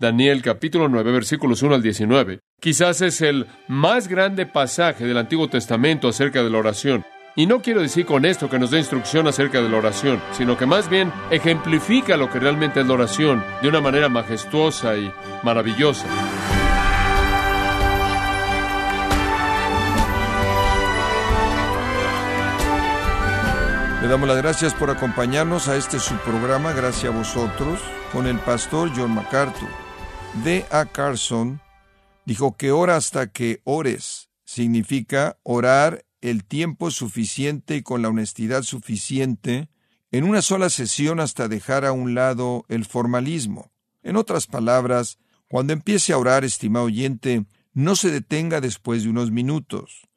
Daniel capítulo 9 versículos 1 al 19. Quizás es el más grande pasaje del Antiguo Testamento acerca de la oración. Y no quiero decir con esto que nos dé instrucción acerca de la oración, sino que más bien ejemplifica lo que realmente es la oración de una manera majestuosa y maravillosa. Le damos las gracias por acompañarnos a este subprograma, gracias a vosotros, con el pastor John MacArthur. D. A. Carson dijo que ora hasta que ores significa orar el tiempo suficiente y con la honestidad suficiente en una sola sesión hasta dejar a un lado el formalismo. En otras palabras, cuando empiece a orar, estimado oyente, no se detenga después de unos minutos.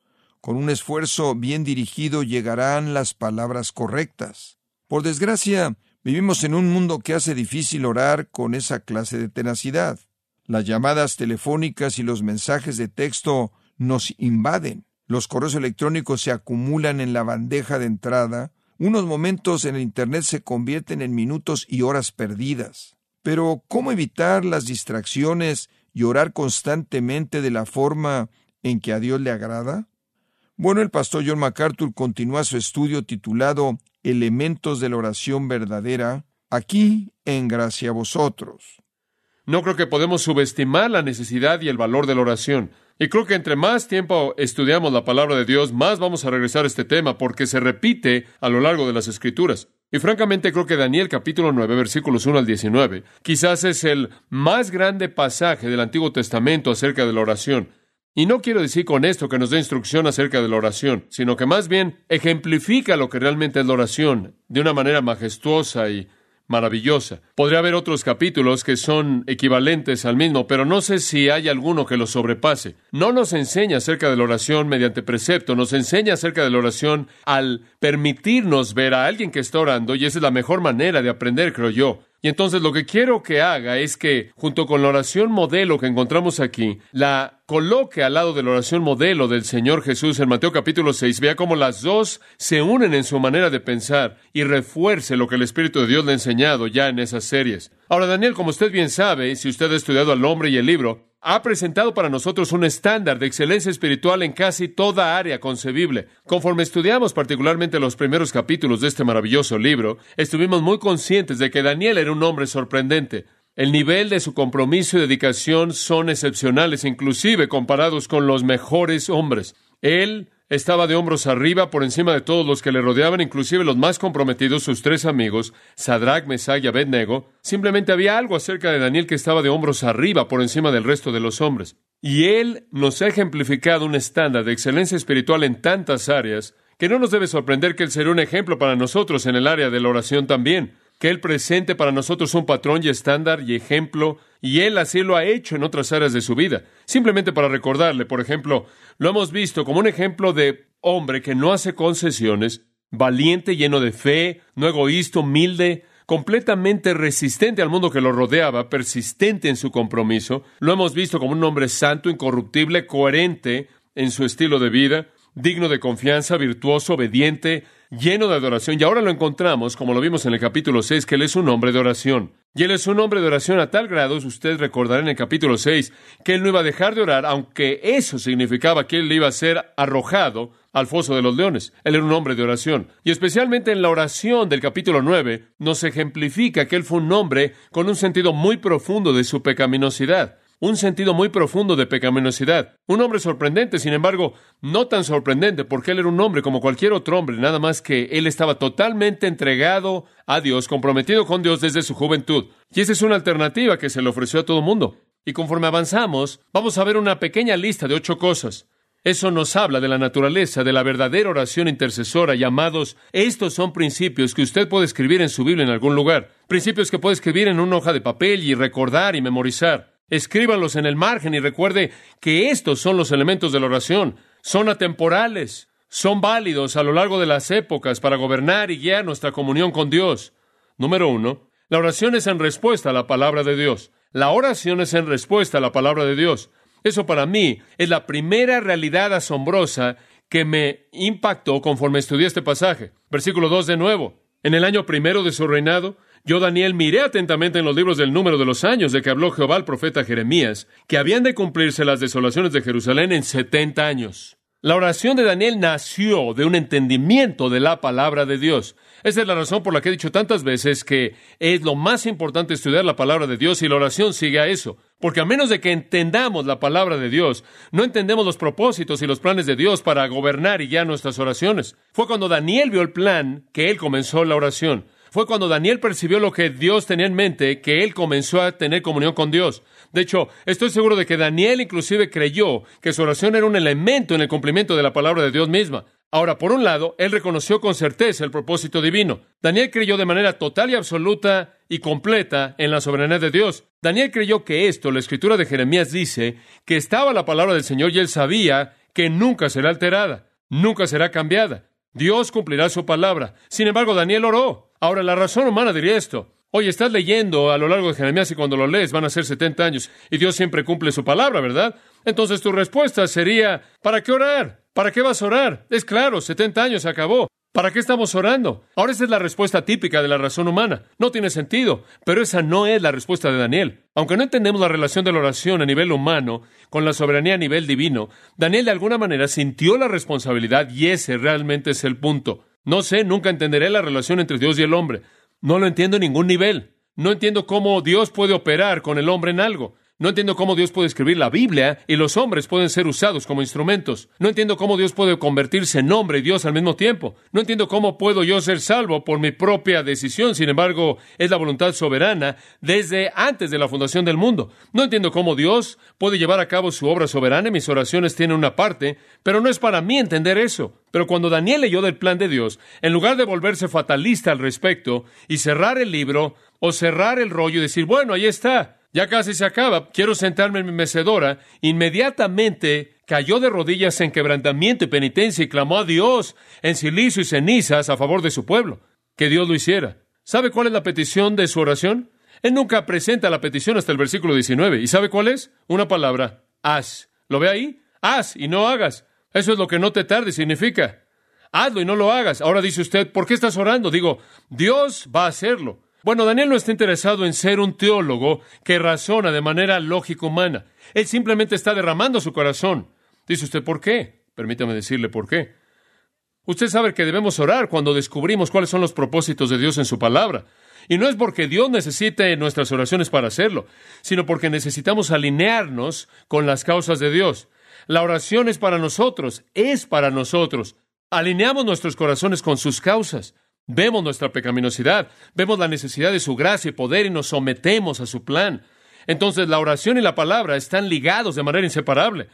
Con un esfuerzo bien dirigido llegarán las palabras correctas. Por desgracia, vivimos en un mundo que hace difícil orar con esa clase de tenacidad. Las llamadas telefónicas y los mensajes de texto nos invaden. Los correos electrónicos se acumulan en la bandeja de entrada. Unos momentos en el Internet se convierten en minutos y horas perdidas. Pero, ¿cómo evitar las distracciones y orar constantemente de la forma en que a Dios le agrada? Bueno, el pastor John MacArthur continúa su estudio titulado Elementos de la oración verdadera, aquí en Gracia a vosotros. No creo que podemos subestimar la necesidad y el valor de la oración. Y creo que entre más tiempo estudiamos la palabra de Dios, más vamos a regresar a este tema, porque se repite a lo largo de las Escrituras. Y francamente creo que Daniel capítulo 9 versículos 1 al 19 quizás es el más grande pasaje del Antiguo Testamento acerca de la oración. Y no quiero decir con esto que nos dé instrucción acerca de la oración, sino que más bien ejemplifica lo que realmente es la oración de una manera majestuosa y maravillosa. Podría haber otros capítulos que son equivalentes al mismo, pero no sé si hay alguno que lo sobrepase. No nos enseña acerca de la oración mediante precepto, nos enseña acerca de la oración al permitirnos ver a alguien que está orando, y esa es la mejor manera de aprender, creo yo. Y entonces lo que quiero que haga es que, junto con la oración modelo que encontramos aquí, la coloque al lado de la oración modelo del Señor Jesús en Mateo capítulo 6. Vea cómo las dos se unen en su manera de pensar y refuerce lo que el Espíritu de Dios le ha enseñado ya en esas series. Ahora, Daniel, como usted bien sabe, si usted ha estudiado al hombre y el libro, ha presentado para nosotros un estándar de excelencia espiritual en casi toda área concebible. Conforme estudiamos particularmente los primeros capítulos de este maravilloso libro, estuvimos muy conscientes de que Daniel era un hombre sorprendente. El nivel de su compromiso y dedicación son excepcionales, inclusive comparados con los mejores hombres. Él estaba de hombros arriba por encima de todos los que le rodeaban, inclusive los más comprometidos, sus tres amigos, Sadrach, Mesach y Abednego. Simplemente había algo acerca de Daniel que estaba de hombros arriba por encima del resto de los hombres. Y él nos ha ejemplificado un estándar de excelencia espiritual en tantas áreas que no nos debe sorprender que él será un ejemplo para nosotros en el área de la oración también que Él presente para nosotros un patrón y estándar y ejemplo, y Él así lo ha hecho en otras áreas de su vida. Simplemente para recordarle, por ejemplo, lo hemos visto como un ejemplo de hombre que no hace concesiones, valiente, lleno de fe, no egoísta, humilde, completamente resistente al mundo que lo rodeaba, persistente en su compromiso. Lo hemos visto como un hombre santo, incorruptible, coherente en su estilo de vida, digno de confianza, virtuoso, obediente, lleno de adoración. Y ahora lo encontramos, como lo vimos en el capítulo 6, que Él es un hombre de oración. Y Él es un hombre de oración a tal grado, usted recordará en el capítulo 6, que Él no iba a dejar de orar, aunque eso significaba que Él iba a ser arrojado al foso de los leones. Él era un hombre de oración. Y especialmente en la oración del capítulo 9, nos ejemplifica que Él fue un hombre con un sentido muy profundo de su pecaminosidad un sentido muy profundo de pecaminosidad. Un hombre sorprendente, sin embargo, no tan sorprendente, porque él era un hombre como cualquier otro hombre, nada más que él estaba totalmente entregado a Dios, comprometido con Dios desde su juventud. Y esa es una alternativa que se le ofreció a todo mundo. Y conforme avanzamos, vamos a ver una pequeña lista de ocho cosas. Eso nos habla de la naturaleza de la verdadera oración intercesora, llamados, estos son principios que usted puede escribir en su Biblia en algún lugar, principios que puede escribir en una hoja de papel y recordar y memorizar. Escríbanlos en el margen y recuerde que estos son los elementos de la oración. Son atemporales, son válidos a lo largo de las épocas para gobernar y guiar nuestra comunión con Dios. Número uno, la oración es en respuesta a la palabra de Dios. La oración es en respuesta a la palabra de Dios. Eso para mí es la primera realidad asombrosa que me impactó conforme estudié este pasaje. Versículo 2 de nuevo. En el año primero de su reinado, Yo, Daniel, miré atentamente en los libros del número de los años de que habló Jehová al profeta Jeremías, que habían de cumplirse las desolaciones de Jerusalén en setenta años. La oración de Daniel nació de un entendimiento de la palabra de Dios. Esa es la razón por la que he dicho tantas veces que es lo más importante estudiar la palabra de Dios y la oración sigue a eso. Porque a menos de que entendamos la palabra de Dios, no entendemos los propósitos y los planes de Dios para gobernar y guiar nuestras oraciones. Fue cuando Daniel vio el plan que él comenzó la oración. Fue cuando Daniel percibió lo que Dios tenía en mente que él comenzó a tener comunión con Dios. De hecho, estoy seguro de que Daniel inclusive creyó que su oración era un elemento en el cumplimiento de la palabra de Dios misma. Ahora, por un lado, él reconoció con certeza el propósito divino. Daniel creyó de manera total y absoluta y completa en la soberanía de Dios. Daniel creyó que esto, la escritura de Jeremías dice, que estaba la palabra del Señor y él sabía que nunca será alterada, nunca será cambiada. Dios cumplirá su palabra. Sin embargo, Daniel oró. Ahora, la razón humana diría esto. Oye, estás leyendo a lo largo de Jeremías y cuando lo lees van a ser 70 años y Dios siempre cumple su palabra, ¿verdad? Entonces tu respuesta sería, ¿para qué orar? ¿Para qué vas a orar? Es claro, 70 años se acabó. ¿Para qué estamos orando? Ahora esa es la respuesta típica de la razón humana. No tiene sentido, pero esa no es la respuesta de Daniel. Aunque no entendemos la relación de la oración a nivel humano con la soberanía a nivel divino, Daniel de alguna manera sintió la responsabilidad y ese realmente es el punto. No sé, nunca entenderé la relación entre Dios y el hombre. No lo entiendo en ningún nivel. No entiendo cómo Dios puede operar con el hombre en algo. No entiendo cómo Dios puede escribir la Biblia y los hombres pueden ser usados como instrumentos. No entiendo cómo Dios puede convertirse en hombre y Dios al mismo tiempo. No entiendo cómo puedo yo ser salvo por mi propia decisión. Sin embargo, es la voluntad soberana desde antes de la fundación del mundo. No entiendo cómo Dios puede llevar a cabo su obra soberana. Mis oraciones tienen una parte, pero no es para mí entender eso. Pero cuando Daniel leyó del plan de Dios, en lugar de volverse fatalista al respecto y cerrar el libro o cerrar el rollo y decir, bueno, ahí está, ya casi se acaba. Quiero sentarme en mi mecedora. Inmediatamente cayó de rodillas en quebrantamiento y penitencia y clamó a Dios en silicio y cenizas a favor de su pueblo. Que Dios lo hiciera. ¿Sabe cuál es la petición de su oración? Él nunca presenta la petición hasta el versículo 19. ¿Y sabe cuál es? Una palabra. Haz. ¿Lo ve ahí? Haz y no hagas. Eso es lo que no te tarde significa. Hazlo y no lo hagas. Ahora dice usted, ¿por qué estás orando? Digo, Dios va a hacerlo. Bueno, Daniel no está interesado en ser un teólogo que razona de manera lógica humana. Él simplemente está derramando su corazón. Dice usted, ¿por qué? Permítame decirle por qué. Usted sabe que debemos orar cuando descubrimos cuáles son los propósitos de Dios en su palabra. Y no es porque Dios necesite nuestras oraciones para hacerlo, sino porque necesitamos alinearnos con las causas de Dios. La oración es para nosotros, es para nosotros. Alineamos nuestros corazones con sus causas. Vemos nuestra pecaminosidad, vemos la necesidad de su gracia y poder y nos sometemos a su plan. Entonces la oración y la palabra están ligados de manera inseparable.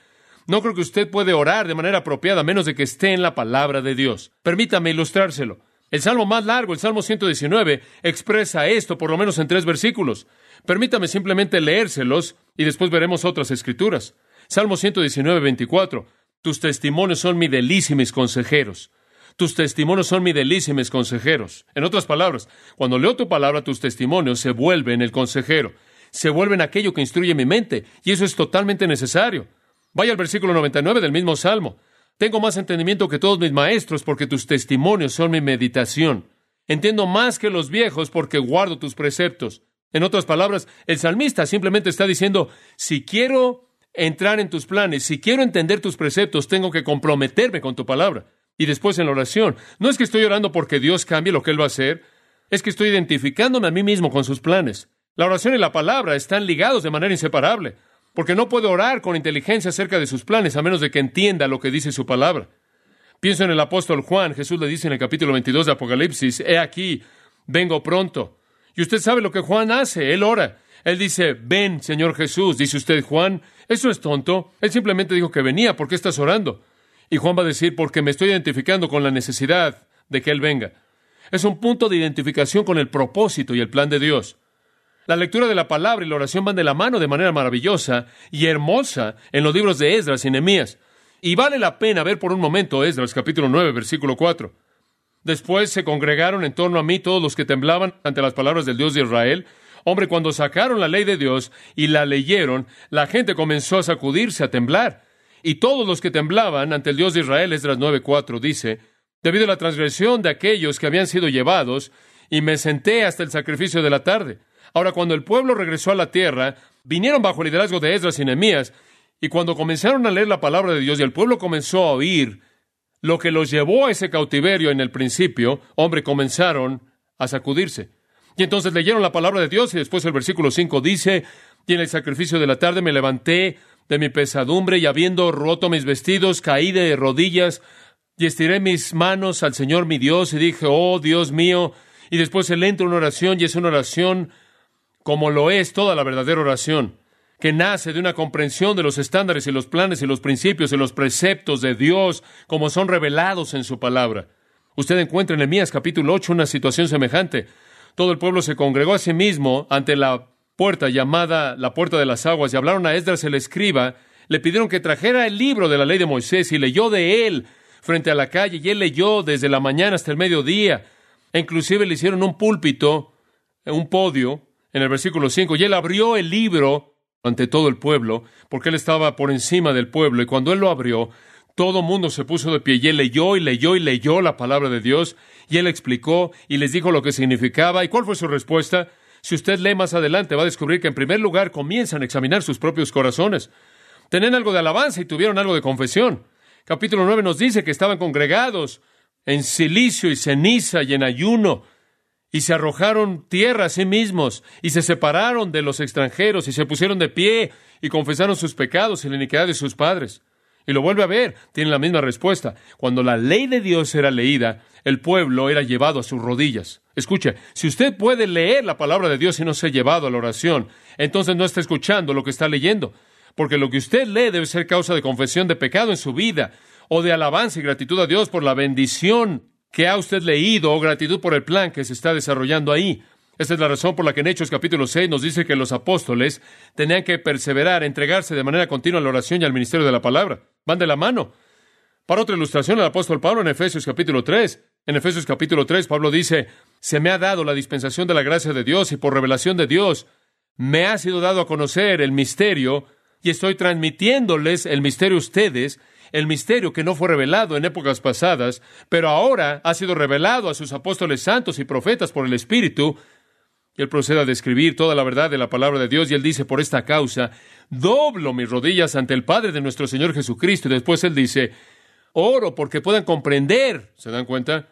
No creo que usted puede orar de manera apropiada a menos de que esté en la palabra de Dios. Permítame ilustrárselo. El salmo más largo, el Salmo 119, expresa esto por lo menos en tres versículos. Permítame simplemente leérselos y después veremos otras escrituras. Salmo 119, 24. Tus testimonios son mi delicia y mis consejeros. Tus testimonios son mi delicia y mis consejeros. En otras palabras, cuando leo tu palabra, tus testimonios se vuelven el consejero, se vuelven aquello que instruye mi mente, y eso es totalmente necesario. Vaya al versículo 99 del mismo Salmo. Tengo más entendimiento que todos mis maestros porque tus testimonios son mi meditación. Entiendo más que los viejos porque guardo tus preceptos. En otras palabras, el salmista simplemente está diciendo, si quiero entrar en tus planes, si quiero entender tus preceptos, tengo que comprometerme con tu palabra. Y después en la oración, no es que estoy orando porque Dios cambie lo que Él va a hacer, es que estoy identificándome a mí mismo con sus planes. La oración y la palabra están ligados de manera inseparable, porque no puedo orar con inteligencia acerca de sus planes a menos de que entienda lo que dice su palabra. Pienso en el apóstol Juan, Jesús le dice en el capítulo 22 de Apocalipsis, He aquí, vengo pronto. Y usted sabe lo que Juan hace, él ora. Él dice, ven, Señor Jesús. Dice usted, Juan, eso es tonto. Él simplemente dijo que venía, ¿por qué estás orando? Y Juan va a decir, porque me estoy identificando con la necesidad de que Él venga. Es un punto de identificación con el propósito y el plan de Dios. La lectura de la palabra y la oración van de la mano de manera maravillosa y hermosa en los libros de Esdras y Nehemías. Y vale la pena ver por un momento Esdras capítulo 9, versículo 4. Después se congregaron en torno a mí todos los que temblaban ante las palabras del Dios de Israel. Hombre, cuando sacaron la ley de Dios y la leyeron, la gente comenzó a sacudirse, a temblar. Y todos los que temblaban ante el Dios de Israel, Esdras 9:4 dice, debido a la transgresión de aquellos que habían sido llevados y me senté hasta el sacrificio de la tarde. Ahora, cuando el pueblo regresó a la tierra, vinieron bajo el liderazgo de Esdras y Nehemías, y cuando comenzaron a leer la palabra de Dios y el pueblo comenzó a oír lo que los llevó a ese cautiverio en el principio, hombre, comenzaron a sacudirse. Y entonces leyeron la palabra de Dios y después el versículo 5 dice, y en el sacrificio de la tarde me levanté de mi pesadumbre y habiendo roto mis vestidos, caí de rodillas y estiré mis manos al Señor mi Dios y dije, oh Dios mío, y después él entra en una oración y es una oración como lo es toda la verdadera oración, que nace de una comprensión de los estándares y los planes y los principios y los preceptos de Dios como son revelados en su palabra. Usted encuentra en Emías capítulo 8 una situación semejante. Todo el pueblo se congregó a sí mismo ante la puerta llamada la puerta de las aguas y hablaron a Esdras el escriba, le pidieron que trajera el libro de la ley de Moisés y leyó de él frente a la calle y él leyó desde la mañana hasta el mediodía. E inclusive le hicieron un púlpito, un podio, en el versículo 5, y él abrió el libro ante todo el pueblo, porque él estaba por encima del pueblo, y cuando él lo abrió, todo mundo se puso de pie, y él leyó y leyó y leyó la palabra de Dios, y él explicó y les dijo lo que significaba, y cuál fue su respuesta. Si usted lee más adelante, va a descubrir que en primer lugar comienzan a examinar sus propios corazones. Tenían algo de alabanza y tuvieron algo de confesión. Capítulo 9 nos dice que estaban congregados en silicio y ceniza y en ayuno, y se arrojaron tierra a sí mismos, y se separaron de los extranjeros, y se pusieron de pie, y confesaron sus pecados y la iniquidad de sus padres. Y lo vuelve a ver, tiene la misma respuesta. Cuando la ley de Dios era leída, el pueblo era llevado a sus rodillas. Escuche, si usted puede leer la palabra de Dios y no ser llevado a la oración, entonces no está escuchando lo que está leyendo, porque lo que usted lee debe ser causa de confesión de pecado en su vida, o de alabanza y gratitud a Dios por la bendición que ha usted leído o gratitud por el plan que se está desarrollando ahí. Esta es la razón por la que en Hechos capítulo 6 nos dice que los apóstoles tenían que perseverar, entregarse de manera continua a la oración y al ministerio de la palabra. Van de la mano. Para otra ilustración, el apóstol Pablo en Efesios capítulo 3. En Efesios capítulo 3, Pablo dice, se me ha dado la dispensación de la gracia de Dios y por revelación de Dios me ha sido dado a conocer el misterio y estoy transmitiéndoles el misterio a ustedes el misterio que no fue revelado en épocas pasadas, pero ahora ha sido revelado a sus apóstoles santos y profetas por el Espíritu. Él procede a describir toda la verdad de la palabra de Dios y él dice, por esta causa, doblo mis rodillas ante el Padre de nuestro Señor Jesucristo. Y después él dice, oro porque puedan comprender, ¿se dan cuenta?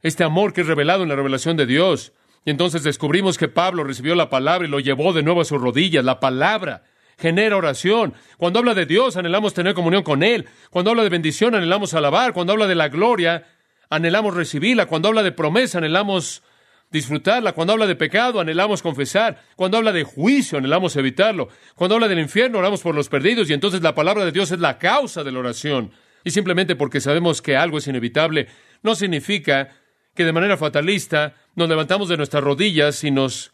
Este amor que es revelado en la revelación de Dios. Y entonces descubrimos que Pablo recibió la palabra y lo llevó de nuevo a sus rodillas, la palabra genera oración. Cuando habla de Dios, anhelamos tener comunión con Él. Cuando habla de bendición, anhelamos alabar. Cuando habla de la gloria, anhelamos recibirla. Cuando habla de promesa, anhelamos disfrutarla. Cuando habla de pecado, anhelamos confesar. Cuando habla de juicio, anhelamos evitarlo. Cuando habla del infierno, oramos por los perdidos. Y entonces la palabra de Dios es la causa de la oración. Y simplemente porque sabemos que algo es inevitable, no significa que de manera fatalista nos levantamos de nuestras rodillas y nos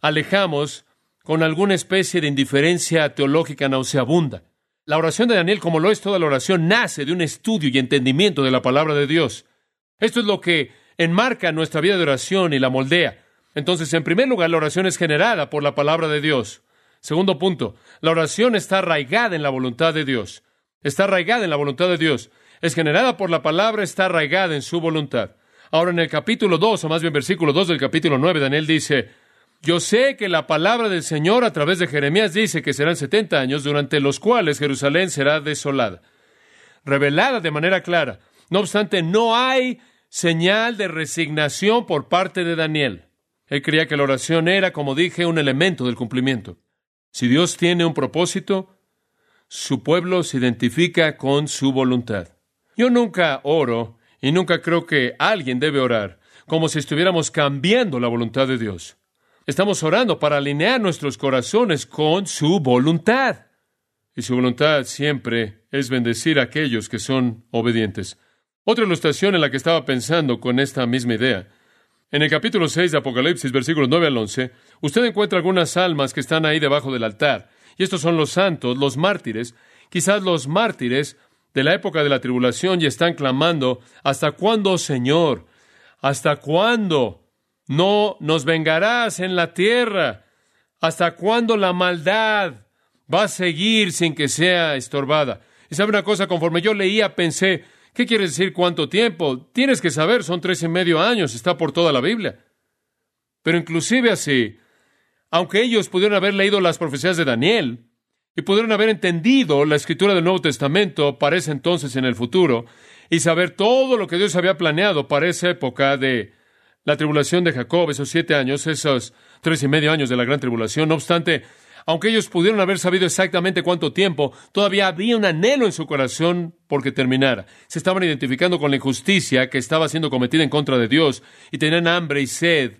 alejamos con alguna especie de indiferencia teológica nauseabunda. La oración de Daniel, como lo es toda la oración, nace de un estudio y entendimiento de la palabra de Dios. Esto es lo que enmarca nuestra vida de oración y la moldea. Entonces, en primer lugar, la oración es generada por la palabra de Dios. Segundo punto, la oración está arraigada en la voluntad de Dios. Está arraigada en la voluntad de Dios. Es generada por la palabra, está arraigada en su voluntad. Ahora, en el capítulo 2, o más bien versículo 2 del capítulo 9, Daniel dice, yo sé que la palabra del Señor a través de Jeremías dice que serán setenta años durante los cuales Jerusalén será desolada, revelada de manera clara. No obstante, no hay señal de resignación por parte de Daniel. Él creía que la oración era, como dije, un elemento del cumplimiento. Si Dios tiene un propósito, su pueblo se identifica con su voluntad. Yo nunca oro y nunca creo que alguien debe orar como si estuviéramos cambiando la voluntad de Dios. Estamos orando para alinear nuestros corazones con su voluntad. Y su voluntad siempre es bendecir a aquellos que son obedientes. Otra ilustración en la que estaba pensando con esta misma idea. En el capítulo 6 de Apocalipsis, versículos 9 al 11, usted encuentra algunas almas que están ahí debajo del altar. Y estos son los santos, los mártires, quizás los mártires de la época de la tribulación y están clamando, ¿hasta cuándo, Señor? ¿Hasta cuándo? No nos vengarás en la tierra. ¿Hasta cuándo la maldad va a seguir sin que sea estorbada? Y sabe una cosa, conforme yo leía, pensé, ¿qué quiere decir cuánto tiempo? Tienes que saber, son tres y medio años, está por toda la Biblia. Pero inclusive así, aunque ellos pudieron haber leído las profecías de Daniel y pudieron haber entendido la escritura del Nuevo Testamento para ese entonces en el futuro y saber todo lo que Dios había planeado para esa época de la tribulación de Jacob, esos siete años, esos tres y medio años de la gran tribulación, no obstante, aunque ellos pudieron haber sabido exactamente cuánto tiempo, todavía había un anhelo en su corazón porque terminara. Se estaban identificando con la injusticia que estaba siendo cometida en contra de Dios y tenían hambre y sed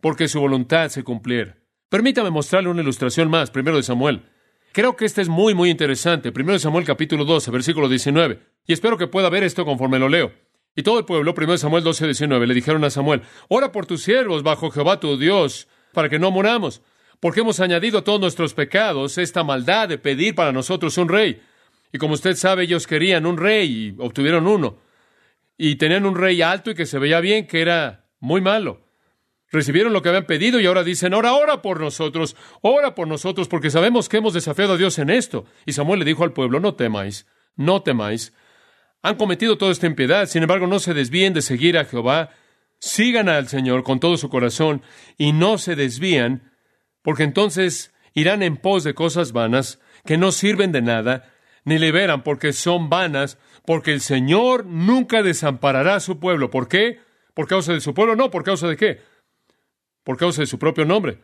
porque su voluntad se cumpliera. Permítame mostrarle una ilustración más, primero de Samuel. Creo que este es muy, muy interesante. Primero de Samuel capítulo 12, versículo 19. Y espero que pueda ver esto conforme lo leo. Y todo el pueblo, primero de Samuel 12, 19, le dijeron a Samuel, ora por tus siervos bajo Jehová tu Dios, para que no moramos porque hemos añadido a todos nuestros pecados esta maldad de pedir para nosotros un rey. Y como usted sabe, ellos querían un rey y obtuvieron uno. Y tenían un rey alto y que se veía bien, que era muy malo. Recibieron lo que habían pedido y ahora dicen, ahora ora por nosotros, ora por nosotros, porque sabemos que hemos desafiado a Dios en esto. Y Samuel le dijo al pueblo, no temáis, no temáis. Han cometido toda esta impiedad, sin embargo no se desvíen de seguir a Jehová, sigan al Señor con todo su corazón y no se desvían porque entonces irán en pos de cosas vanas que no sirven de nada, ni liberan porque son vanas, porque el Señor nunca desamparará a su pueblo. ¿Por qué? ¿Por causa de su pueblo? No, ¿por causa de qué? Por causa de su propio nombre.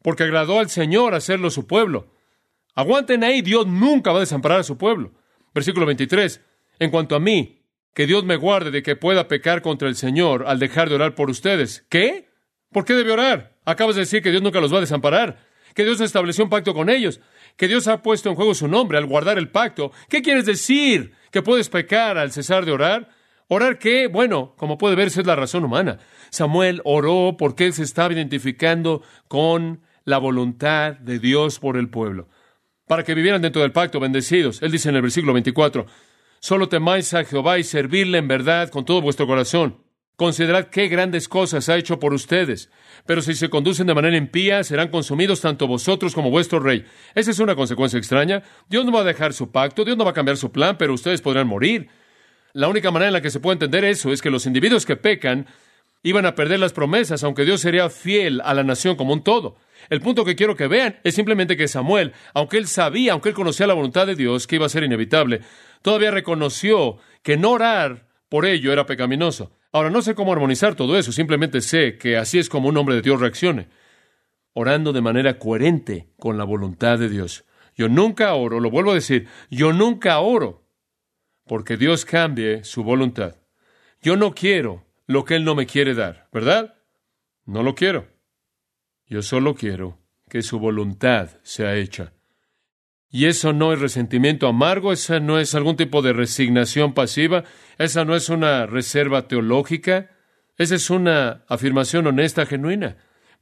Porque agradó al Señor hacerlo su pueblo. Aguanten ahí, Dios nunca va a desamparar a su pueblo. Versículo 23. En cuanto a mí, que Dios me guarde de que pueda pecar contra el Señor al dejar de orar por ustedes. ¿Qué? ¿Por qué debe orar? Acabas de decir que Dios nunca los va a desamparar, que Dios estableció un pacto con ellos, que Dios ha puesto en juego su nombre al guardar el pacto. ¿Qué quieres decir? ¿Que puedes pecar al cesar de orar? ¿Orar qué? Bueno, como puede verse es la razón humana. Samuel oró porque él se estaba identificando con la voluntad de Dios por el pueblo, para que vivieran dentro del pacto bendecidos. Él dice en el versículo 24, solo temáis a Jehová y servirle en verdad con todo vuestro corazón. Considerad qué grandes cosas ha hecho por ustedes. Pero si se conducen de manera impía, serán consumidos tanto vosotros como vuestro rey. Esa es una consecuencia extraña. Dios no va a dejar su pacto, Dios no va a cambiar su plan, pero ustedes podrán morir. La única manera en la que se puede entender eso es que los individuos que pecan iban a perder las promesas, aunque Dios sería fiel a la nación como un todo. El punto que quiero que vean es simplemente que Samuel, aunque él sabía, aunque él conocía la voluntad de Dios, que iba a ser inevitable, todavía reconoció que no orar por ello era pecaminoso. Ahora, no sé cómo armonizar todo eso, simplemente sé que así es como un hombre de Dios reaccione, orando de manera coherente con la voluntad de Dios. Yo nunca oro, lo vuelvo a decir, yo nunca oro porque Dios cambie su voluntad. Yo no quiero lo que Él no me quiere dar, ¿verdad? No lo quiero. Yo solo quiero que su voluntad sea hecha. Y eso no es resentimiento amargo, esa no es algún tipo de resignación pasiva, esa no es una reserva teológica, esa es una afirmación honesta, genuina.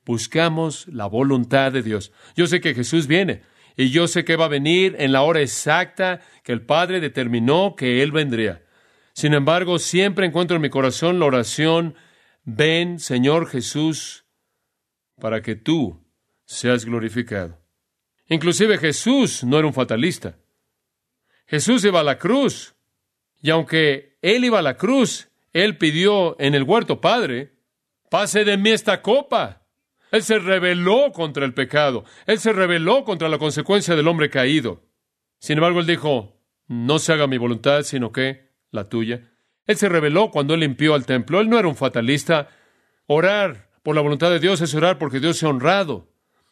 Buscamos la voluntad de Dios. Yo sé que Jesús viene y yo sé que va a venir en la hora exacta que el Padre determinó que Él vendría. Sin embargo, siempre encuentro en mi corazón la oración, ven, Señor Jesús, para que tú seas glorificado. Inclusive Jesús no era un fatalista. Jesús iba a la cruz. Y aunque él iba a la cruz, él pidió en el huerto, Padre, pase de mí esta copa. Él se rebeló contra el pecado. Él se rebeló contra la consecuencia del hombre caído. Sin embargo, él dijo, no se haga mi voluntad, sino que la tuya. Él se rebeló cuando él limpió al templo. Él no era un fatalista. Orar por la voluntad de Dios es orar porque Dios sea honrado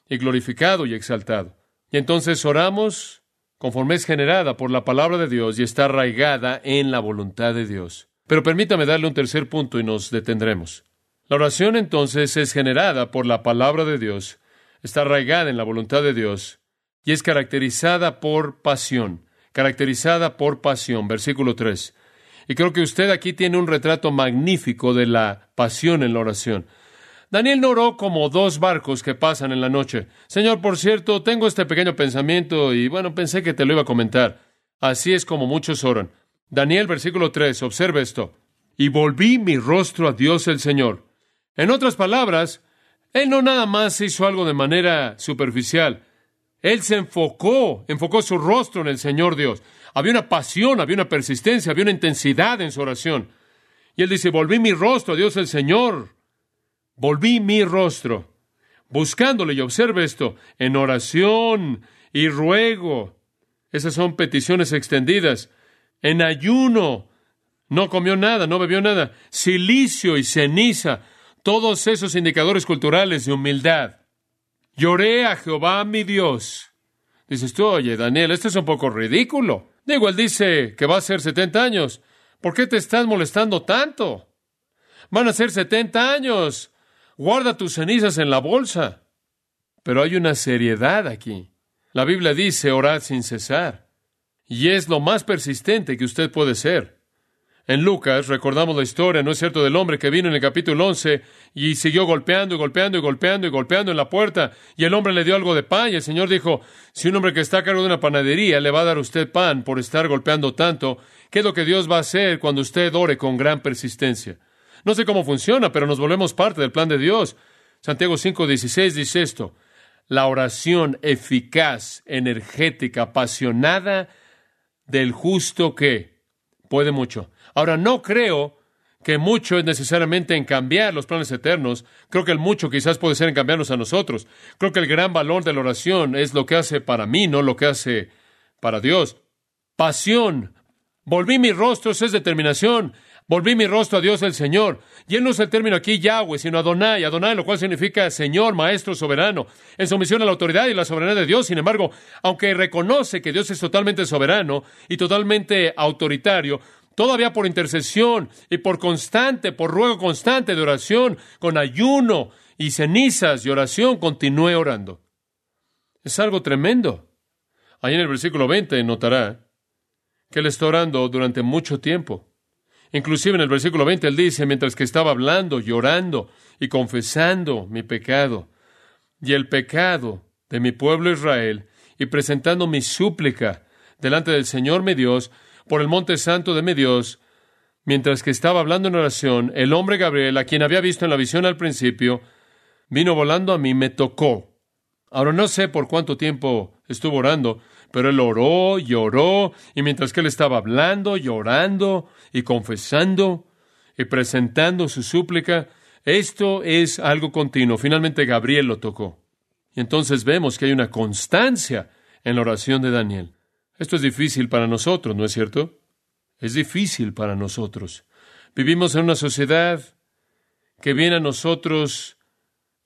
y glorificado y exaltado. Y entonces oramos conforme es generada por la palabra de Dios y está arraigada en la voluntad de Dios. Pero permítame darle un tercer punto y nos detendremos. La oración entonces es generada por la palabra de Dios, está arraigada en la voluntad de Dios y es caracterizada por pasión, caracterizada por pasión, versículo 3. Y creo que usted aquí tiene un retrato magnífico de la pasión en la oración. Daniel no oró como dos barcos que pasan en la noche. Señor, por cierto, tengo este pequeño pensamiento y bueno, pensé que te lo iba a comentar. Así es como muchos oran. Daniel, versículo 3, observe esto. Y volví mi rostro a Dios el Señor. En otras palabras, él no nada más hizo algo de manera superficial. Él se enfocó, enfocó su rostro en el Señor Dios. Había una pasión, había una persistencia, había una intensidad en su oración. Y él dice, volví mi rostro a Dios el Señor. Volví mi rostro. buscándole, y observe esto, en oración y ruego. Esas son peticiones extendidas. En ayuno. No comió nada, no bebió nada. Silicio y ceniza. Todos esos indicadores culturales de humildad. Lloré a Jehová mi Dios. Dices tú, oye, Daniel, esto es un poco ridículo. Digo, él dice que va a ser 70 años. ¿Por qué te estás molestando tanto? Van a ser 70 años. Guarda tus cenizas en la bolsa. Pero hay una seriedad aquí. La Biblia dice, orad sin cesar. Y es lo más persistente que usted puede ser. En Lucas recordamos la historia, ¿no es cierto?, del hombre que vino en el capítulo 11 y siguió golpeando y golpeando y golpeando y golpeando en la puerta y el hombre le dio algo de pan y el Señor dijo, si un hombre que está a cargo de una panadería le va a dar a usted pan por estar golpeando tanto, ¿qué es lo que Dios va a hacer cuando usted ore con gran persistencia? No sé cómo funciona, pero nos volvemos parte del plan de Dios. Santiago 5:16 dice esto, la oración eficaz, energética, apasionada del justo que puede mucho. Ahora, no creo que mucho es necesariamente en cambiar los planes eternos. Creo que el mucho quizás puede ser en cambiarnos a nosotros. Creo que el gran valor de la oración es lo que hace para mí, no lo que hace para Dios. Pasión. Volví mi rostro, es determinación. Volví mi rostro a Dios el Señor. Y él no es el término aquí Yahweh, sino Adonai. Adonai, lo cual significa Señor, Maestro, Soberano. En sumisión a la autoridad y la soberanía de Dios. Sin embargo, aunque reconoce que Dios es totalmente soberano y totalmente autoritario, todavía por intercesión y por constante, por ruego constante de oración, con ayuno y cenizas y oración, continúe orando. Es algo tremendo. Ahí en el versículo 20 notará que él está orando durante mucho tiempo. Inclusive en el versículo 20 él dice, mientras que estaba hablando, llorando y confesando mi pecado y el pecado de mi pueblo Israel y presentando mi súplica delante del Señor mi Dios, por el monte santo de mi Dios, mientras que estaba hablando en oración, el hombre Gabriel, a quien había visto en la visión al principio, vino volando a mí, me tocó. Ahora no sé por cuánto tiempo estuvo orando, pero él oró y oró, y mientras que él estaba hablando, llorando y confesando y presentando su súplica, esto es algo continuo. Finalmente Gabriel lo tocó. Y entonces vemos que hay una constancia en la oración de Daniel. Esto es difícil para nosotros, ¿no es cierto? Es difícil para nosotros. Vivimos en una sociedad que viene a nosotros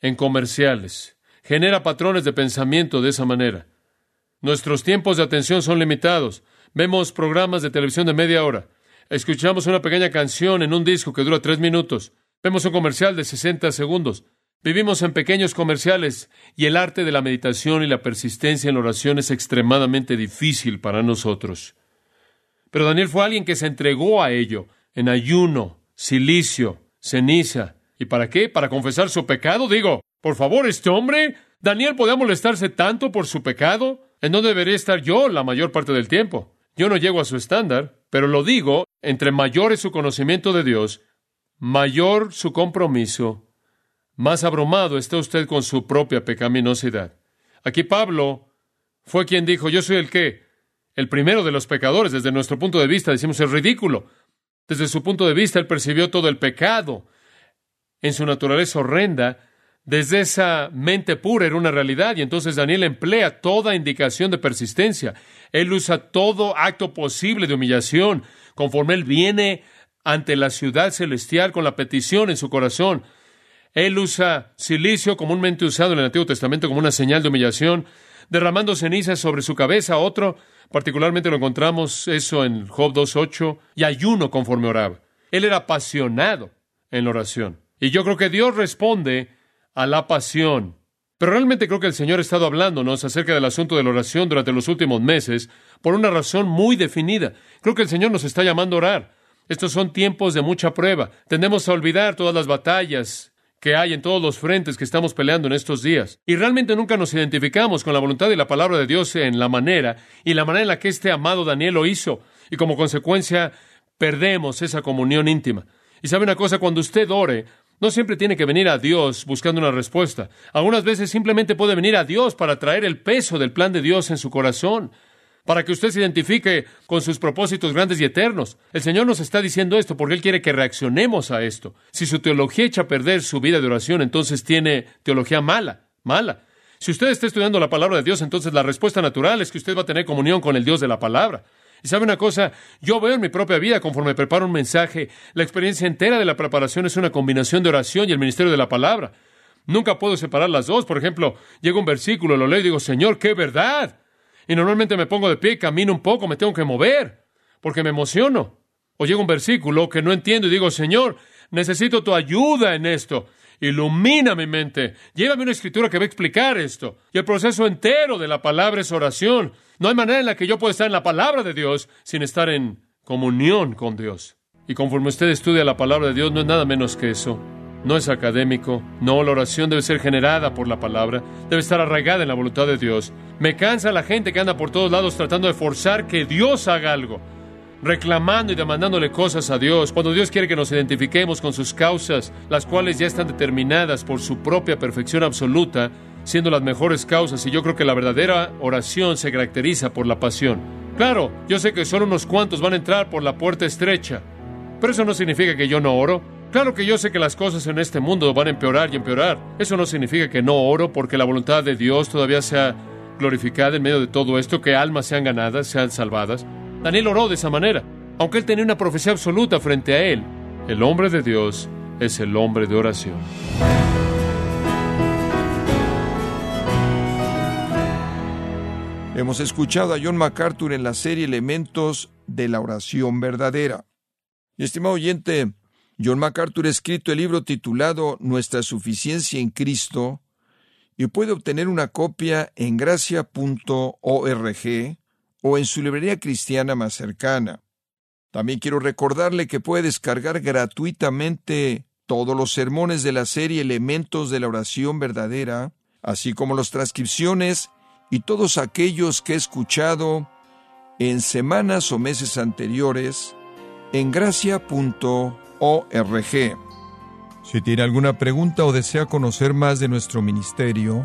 en comerciales, genera patrones de pensamiento de esa manera. Nuestros tiempos de atención son limitados. Vemos programas de televisión de media hora. Escuchamos una pequeña canción en un disco que dura tres minutos. Vemos un comercial de 60 segundos. Vivimos en pequeños comerciales y el arte de la meditación y la persistencia en la oración es extremadamente difícil para nosotros. Pero Daniel fue alguien que se entregó a ello, en ayuno, silicio, ceniza. ¿Y para qué? ¿Para confesar su pecado? Digo, por favor, este hombre, Daniel podía molestarse tanto por su pecado. ¿En dónde debería estar yo la mayor parte del tiempo? Yo no llego a su estándar, pero lo digo, entre mayor es su conocimiento de Dios, mayor su compromiso más abrumado está usted con su propia pecaminosidad. Aquí Pablo fue quien dijo, yo soy el qué? El primero de los pecadores. Desde nuestro punto de vista decimos es ridículo. Desde su punto de vista él percibió todo el pecado en su naturaleza horrenda. Desde esa mente pura era una realidad y entonces Daniel emplea toda indicación de persistencia. Él usa todo acto posible de humillación conforme él viene ante la ciudad celestial con la petición en su corazón. Él usa silicio comúnmente usado en el Antiguo Testamento como una señal de humillación, derramando cenizas sobre su cabeza. Otro, particularmente lo encontramos eso en Job 2.8, y ayuno conforme oraba. Él era apasionado en la oración. Y yo creo que Dios responde a la pasión. Pero realmente creo que el Señor ha estado hablándonos acerca del asunto de la oración durante los últimos meses por una razón muy definida. Creo que el Señor nos está llamando a orar. Estos son tiempos de mucha prueba. Tendemos a olvidar todas las batallas que hay en todos los frentes que estamos peleando en estos días. Y realmente nunca nos identificamos con la voluntad y la palabra de Dios en la manera y la manera en la que este amado Daniel lo hizo. Y como consecuencia perdemos esa comunión íntima. Y sabe una cosa, cuando usted ore, no siempre tiene que venir a Dios buscando una respuesta. Algunas veces simplemente puede venir a Dios para traer el peso del plan de Dios en su corazón para que usted se identifique con sus propósitos grandes y eternos. El Señor nos está diciendo esto porque Él quiere que reaccionemos a esto. Si su teología echa a perder su vida de oración, entonces tiene teología mala, mala. Si usted está estudiando la palabra de Dios, entonces la respuesta natural es que usted va a tener comunión con el Dios de la palabra. Y sabe una cosa, yo veo en mi propia vida conforme preparo un mensaje, la experiencia entera de la preparación es una combinación de oración y el ministerio de la palabra. Nunca puedo separar las dos. Por ejemplo, llega un versículo, lo leo y digo, Señor, qué verdad. Y normalmente me pongo de pie, camino un poco, me tengo que mover, porque me emociono. O llega un versículo que no entiendo y digo, Señor, necesito tu ayuda en esto. Ilumina mi mente. Llévame una escritura que va a explicar esto. Y el proceso entero de la palabra es oración. No hay manera en la que yo pueda estar en la palabra de Dios sin estar en comunión con Dios. Y conforme usted estudia la palabra de Dios, no es nada menos que eso. No es académico. No, la oración debe ser generada por la palabra. Debe estar arraigada en la voluntad de Dios. Me cansa la gente que anda por todos lados tratando de forzar que Dios haga algo reclamando y demandándole cosas a Dios, cuando Dios quiere que nos identifiquemos con sus causas, las cuales ya están determinadas por su propia perfección absoluta, siendo las mejores causas, y yo creo que la verdadera oración se caracteriza por la pasión. Claro, yo sé que solo unos cuantos van a entrar por la puerta estrecha, pero eso no significa que yo no oro. Claro que yo sé que las cosas en este mundo van a empeorar y empeorar. Eso no significa que no oro porque la voluntad de Dios todavía sea glorificada en medio de todo esto, que almas sean ganadas, sean salvadas. Daniel oró de esa manera, aunque él tenía una profecía absoluta frente a él. El hombre de Dios es el hombre de oración. Hemos escuchado a John MacArthur en la serie Elementos de la oración verdadera. Y estimado oyente, John MacArthur ha escrito el libro titulado Nuestra suficiencia en Cristo y puede obtener una copia en gracia.org o en su librería cristiana más cercana. También quiero recordarle que puede descargar gratuitamente todos los sermones de la serie Elementos de la Oración Verdadera, así como las transcripciones y todos aquellos que he escuchado en semanas o meses anteriores en gracia.org. Si tiene alguna pregunta o desea conocer más de nuestro ministerio,